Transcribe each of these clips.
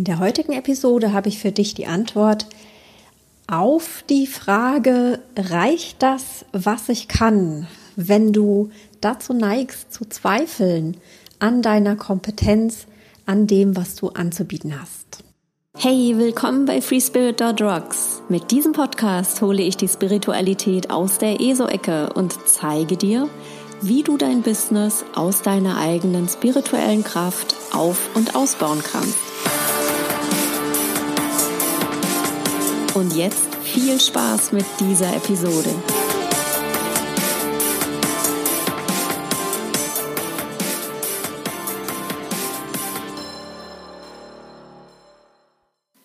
In der heutigen Episode habe ich für dich die Antwort auf die Frage, reicht das, was ich kann, wenn du dazu neigst zu zweifeln an deiner Kompetenz, an dem, was du anzubieten hast. Hey, willkommen bei FreeSpirit.rocks. Mit diesem Podcast hole ich die Spiritualität aus der ESO-Ecke und zeige dir, wie du dein Business aus deiner eigenen spirituellen Kraft auf- und ausbauen kannst. Und jetzt viel Spaß mit dieser Episode.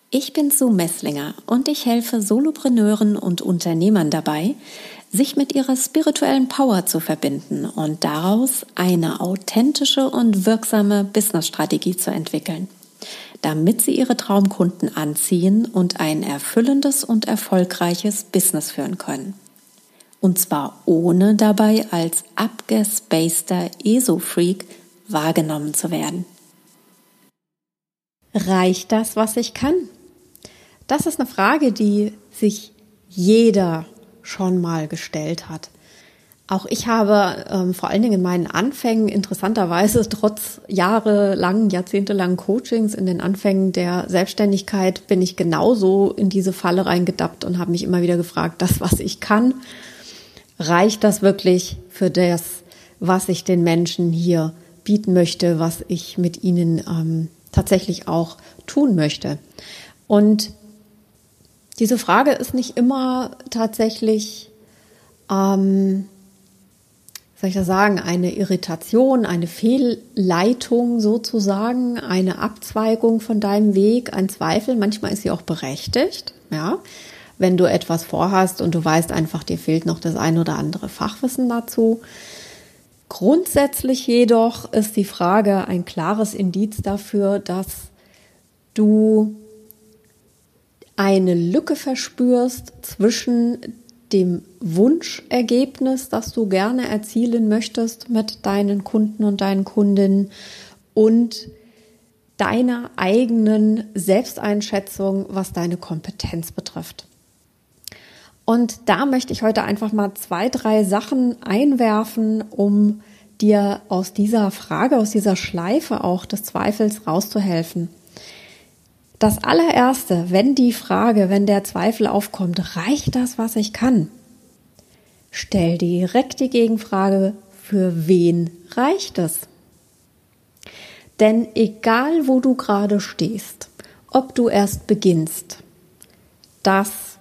Ich bin Sue Messlinger und ich helfe Solopreneuren und Unternehmern dabei, sich mit ihrer spirituellen Power zu verbinden und daraus eine authentische und wirksame Businessstrategie zu entwickeln damit sie ihre Traumkunden anziehen und ein erfüllendes und erfolgreiches Business führen können. Und zwar ohne dabei als abgespaceter ESO-Freak wahrgenommen zu werden. Reicht das, was ich kann? Das ist eine Frage, die sich jeder schon mal gestellt hat. Auch ich habe ähm, vor allen Dingen in meinen Anfängen interessanterweise trotz jahrelangen, jahrzehntelangen Coachings in den Anfängen der Selbstständigkeit bin ich genauso in diese Falle reingedappt und habe mich immer wieder gefragt, das, was ich kann, reicht das wirklich für das, was ich den Menschen hier bieten möchte, was ich mit ihnen ähm, tatsächlich auch tun möchte. Und diese Frage ist nicht immer tatsächlich ähm, soll ich das sagen, eine Irritation, eine Fehlleitung sozusagen, eine Abzweigung von deinem Weg, ein Zweifel. Manchmal ist sie auch berechtigt, ja. Wenn du etwas vorhast und du weißt einfach, dir fehlt noch das ein oder andere Fachwissen dazu. Grundsätzlich jedoch ist die Frage ein klares Indiz dafür, dass du eine Lücke verspürst zwischen dem Wunschergebnis, das du gerne erzielen möchtest mit deinen Kunden und deinen Kundinnen und deiner eigenen Selbsteinschätzung, was deine Kompetenz betrifft. Und da möchte ich heute einfach mal zwei, drei Sachen einwerfen, um dir aus dieser Frage, aus dieser Schleife auch des Zweifels rauszuhelfen. Das allererste, wenn die Frage, wenn der Zweifel aufkommt, reicht das, was ich kann? Stell direkt die Gegenfrage, für wen reicht es? Denn egal wo du gerade stehst, ob du erst beginnst, das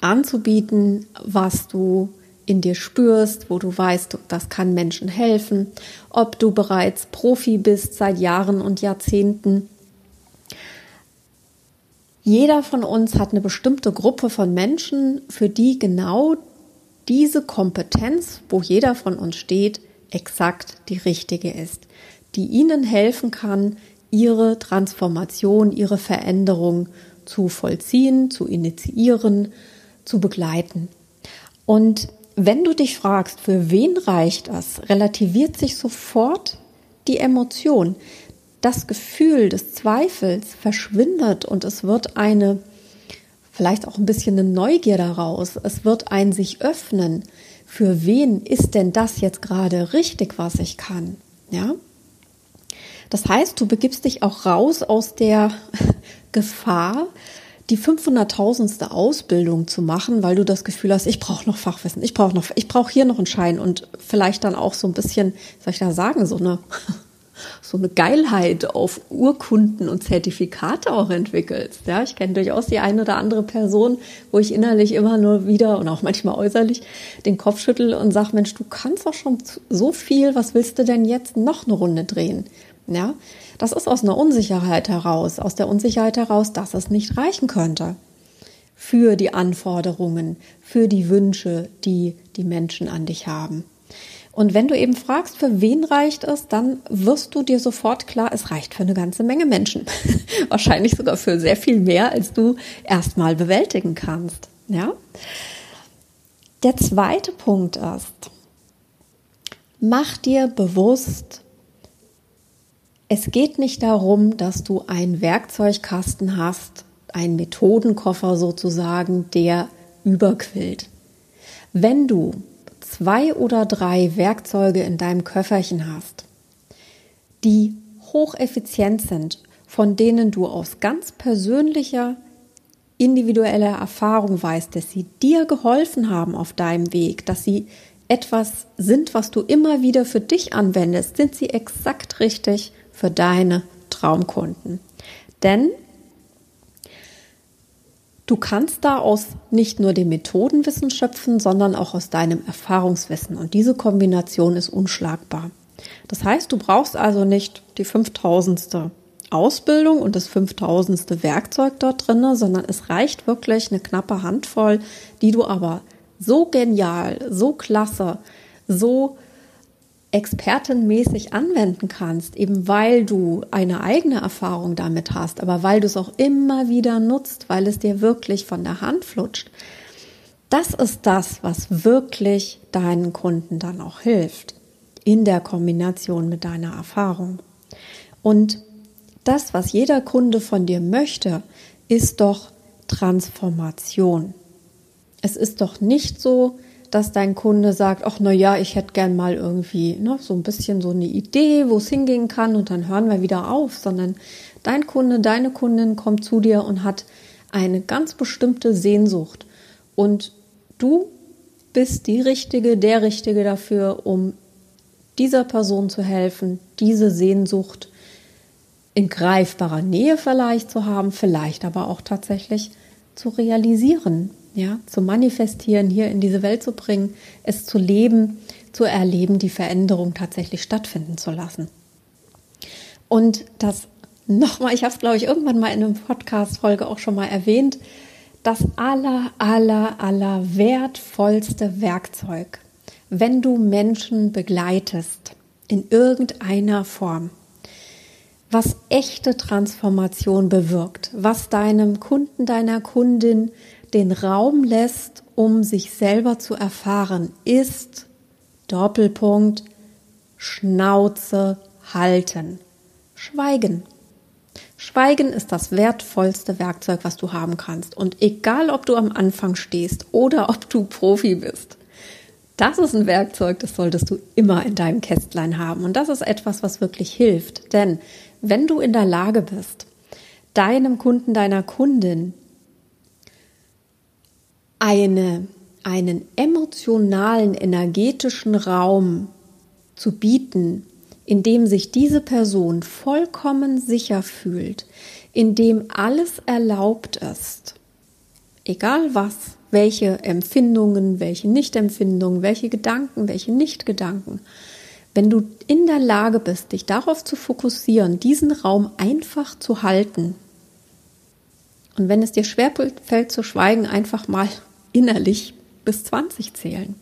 anzubieten, was du in dir spürst, wo du weißt, das kann Menschen helfen, ob du bereits Profi bist seit Jahren und Jahrzehnten, jeder von uns hat eine bestimmte Gruppe von Menschen, für die genau diese Kompetenz, wo jeder von uns steht, exakt die richtige ist, die ihnen helfen kann, ihre Transformation, ihre Veränderung zu vollziehen, zu initiieren, zu begleiten. Und wenn du dich fragst, für wen reicht das, relativiert sich sofort die Emotion das Gefühl des Zweifels verschwindet und es wird eine, vielleicht auch ein bisschen eine Neugier daraus, es wird ein sich öffnen. Für wen ist denn das jetzt gerade richtig, was ich kann? Ja? Das heißt, du begibst dich auch raus aus der Gefahr, die 500.000ste Ausbildung zu machen, weil du das Gefühl hast, ich brauche noch Fachwissen, ich brauche noch, ich brauche hier noch einen Schein und vielleicht dann auch so ein bisschen, soll ich da sagen, so eine so eine Geilheit auf Urkunden und Zertifikate auch entwickelst. Ja, ich kenne durchaus die eine oder andere Person, wo ich innerlich immer nur wieder und auch manchmal äußerlich den Kopf schüttel und sag, Mensch, du kannst doch schon so viel, was willst du denn jetzt noch eine Runde drehen? Ja, das ist aus einer Unsicherheit heraus, aus der Unsicherheit heraus, dass es nicht reichen könnte für die Anforderungen, für die Wünsche, die die Menschen an dich haben. Und wenn du eben fragst, für wen reicht es, dann wirst du dir sofort klar, es reicht für eine ganze Menge Menschen. Wahrscheinlich sogar für sehr viel mehr, als du erstmal bewältigen kannst. Ja? Der zweite Punkt ist, mach dir bewusst, Es geht nicht darum, dass du einen Werkzeugkasten hast, einen Methodenkoffer sozusagen, der überquillt. Wenn du zwei oder drei Werkzeuge in deinem Köfferchen hast, die hocheffizient sind, von denen du aus ganz persönlicher, individueller Erfahrung weißt, dass sie dir geholfen haben auf deinem Weg, dass sie etwas sind, was du immer wieder für dich anwendest, sind sie exakt richtig für deine Traumkunden. Denn du kannst da aus nicht nur dem Methodenwissen schöpfen, sondern auch aus deinem Erfahrungswissen. Und diese Kombination ist unschlagbar. Das heißt, du brauchst also nicht die 5000. Ausbildung und das 5000. Werkzeug dort drin, sondern es reicht wirklich eine knappe Handvoll, die du aber so genial, so klasse, so expertenmäßig anwenden kannst, eben weil du eine eigene Erfahrung damit hast, aber weil du es auch immer wieder nutzt, weil es dir wirklich von der Hand flutscht. Das ist das, was wirklich deinen Kunden dann auch hilft, in der Kombination mit deiner Erfahrung. Und das, was jeder Kunde von dir möchte, ist doch Transformation. Es ist doch nicht so, dass dein Kunde sagt, ach na ja, ich hätte gern mal irgendwie ne, so ein bisschen so eine Idee, wo es hingehen kann und dann hören wir wieder auf, sondern dein Kunde, deine Kundin kommt zu dir und hat eine ganz bestimmte Sehnsucht. Und du bist die Richtige, der Richtige dafür, um dieser Person zu helfen, diese Sehnsucht in greifbarer Nähe vielleicht zu haben, vielleicht aber auch tatsächlich zu realisieren ja, zu manifestieren, hier in diese Welt zu bringen, es zu leben, zu erleben, die Veränderung tatsächlich stattfinden zu lassen. Und das nochmal, ich habe es glaube ich irgendwann mal in einer Podcast-Folge auch schon mal erwähnt, das aller, aller, aller wertvollste Werkzeug, wenn du Menschen begleitest in irgendeiner Form, was echte Transformation bewirkt, was deinem Kunden, deiner Kundin den Raum lässt, um sich selber zu erfahren, ist Doppelpunkt Schnauze halten. Schweigen. Schweigen ist das wertvollste Werkzeug, was du haben kannst. Und egal, ob du am Anfang stehst oder ob du Profi bist, das ist ein Werkzeug, das solltest du immer in deinem Kästlein haben. Und das ist etwas, was wirklich hilft. Denn wenn du in der Lage bist, deinem Kunden, deiner Kundin eine, einen emotionalen, energetischen Raum zu bieten, in dem sich diese Person vollkommen sicher fühlt, in dem alles erlaubt ist, egal was, welche Empfindungen, welche Nichtempfindungen, welche Gedanken, welche Nichtgedanken, wenn du in der Lage bist, dich darauf zu fokussieren, diesen Raum einfach zu halten, und wenn es dir schwerfällt zu schweigen, einfach mal innerlich bis 20 zählen.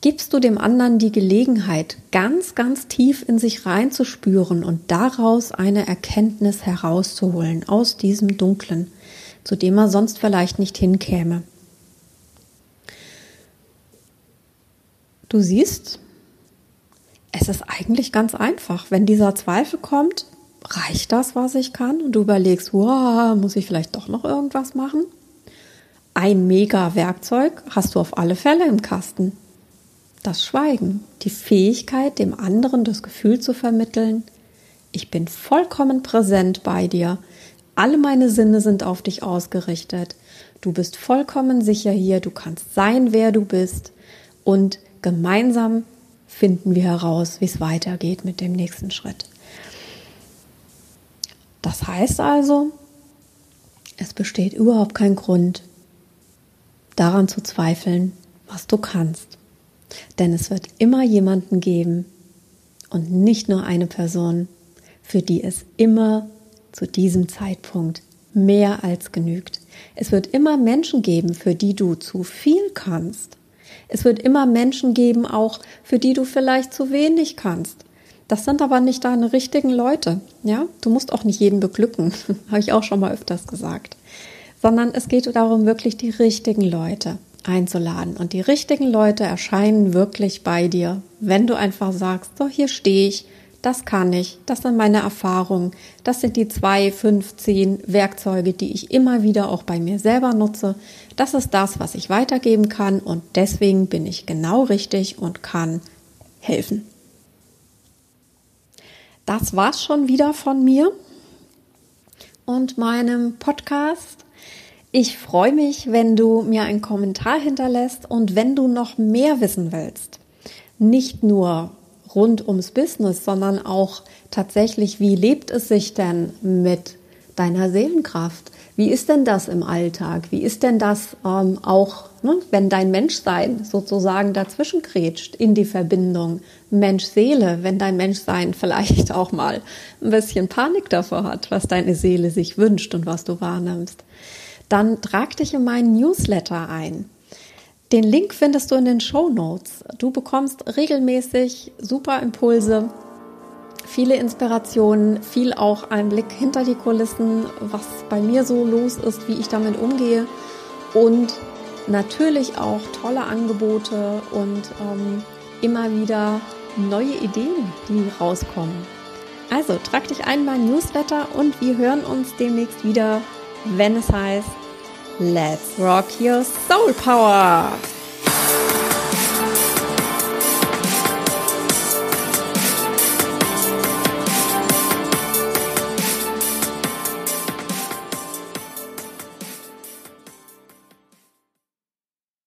Gibst du dem anderen die Gelegenheit, ganz, ganz tief in sich reinzuspüren und daraus eine Erkenntnis herauszuholen aus diesem Dunklen, zu dem er sonst vielleicht nicht hinkäme. Du siehst, es ist eigentlich ganz einfach. Wenn dieser Zweifel kommt, reicht das, was ich kann? Und du überlegst, wow, muss ich vielleicht doch noch irgendwas machen? ein Mega-Werkzeug hast du auf alle Fälle im Kasten. Das Schweigen, die Fähigkeit, dem anderen das Gefühl zu vermitteln, ich bin vollkommen präsent bei dir, alle meine Sinne sind auf dich ausgerichtet, du bist vollkommen sicher hier, du kannst sein, wer du bist und gemeinsam finden wir heraus, wie es weitergeht mit dem nächsten Schritt. Das heißt also, es besteht überhaupt kein Grund, daran zu zweifeln, was du kannst. Denn es wird immer jemanden geben und nicht nur eine Person, für die es immer zu diesem Zeitpunkt mehr als genügt. Es wird immer Menschen geben, für die du zu viel kannst. Es wird immer Menschen geben, auch für die du vielleicht zu wenig kannst. Das sind aber nicht deine richtigen Leute. Ja, du musst auch nicht jeden beglücken, habe ich auch schon mal öfters gesagt sondern es geht darum, wirklich die richtigen Leute einzuladen. Und die richtigen Leute erscheinen wirklich bei dir, wenn du einfach sagst, so hier stehe ich, das kann ich, das sind meine Erfahrungen, das sind die zwei, fünf, zehn Werkzeuge, die ich immer wieder auch bei mir selber nutze. Das ist das, was ich weitergeben kann und deswegen bin ich genau richtig und kann helfen. Das war's schon wieder von mir und meinem Podcast. Ich freue mich, wenn du mir einen Kommentar hinterlässt und wenn du noch mehr wissen willst. Nicht nur rund ums Business, sondern auch tatsächlich, wie lebt es sich denn mit deiner Seelenkraft? Wie ist denn das im Alltag? Wie ist denn das ähm, auch, ne, wenn dein Menschsein sozusagen dazwischen grätscht in die Verbindung Mensch-Seele, wenn dein Menschsein vielleicht auch mal ein bisschen Panik davor hat, was deine Seele sich wünscht und was du wahrnimmst? Dann trag dich in meinen Newsletter ein. Den Link findest du in den Show Notes. Du bekommst regelmäßig super Impulse, viele Inspirationen, viel auch Einblick hinter die Kulissen, was bei mir so los ist, wie ich damit umgehe und natürlich auch tolle Angebote und ähm, immer wieder neue Ideen, die rauskommen. Also trag dich ein in mein Newsletter und wir hören uns demnächst wieder, wenn es heißt Let's rock your soul power!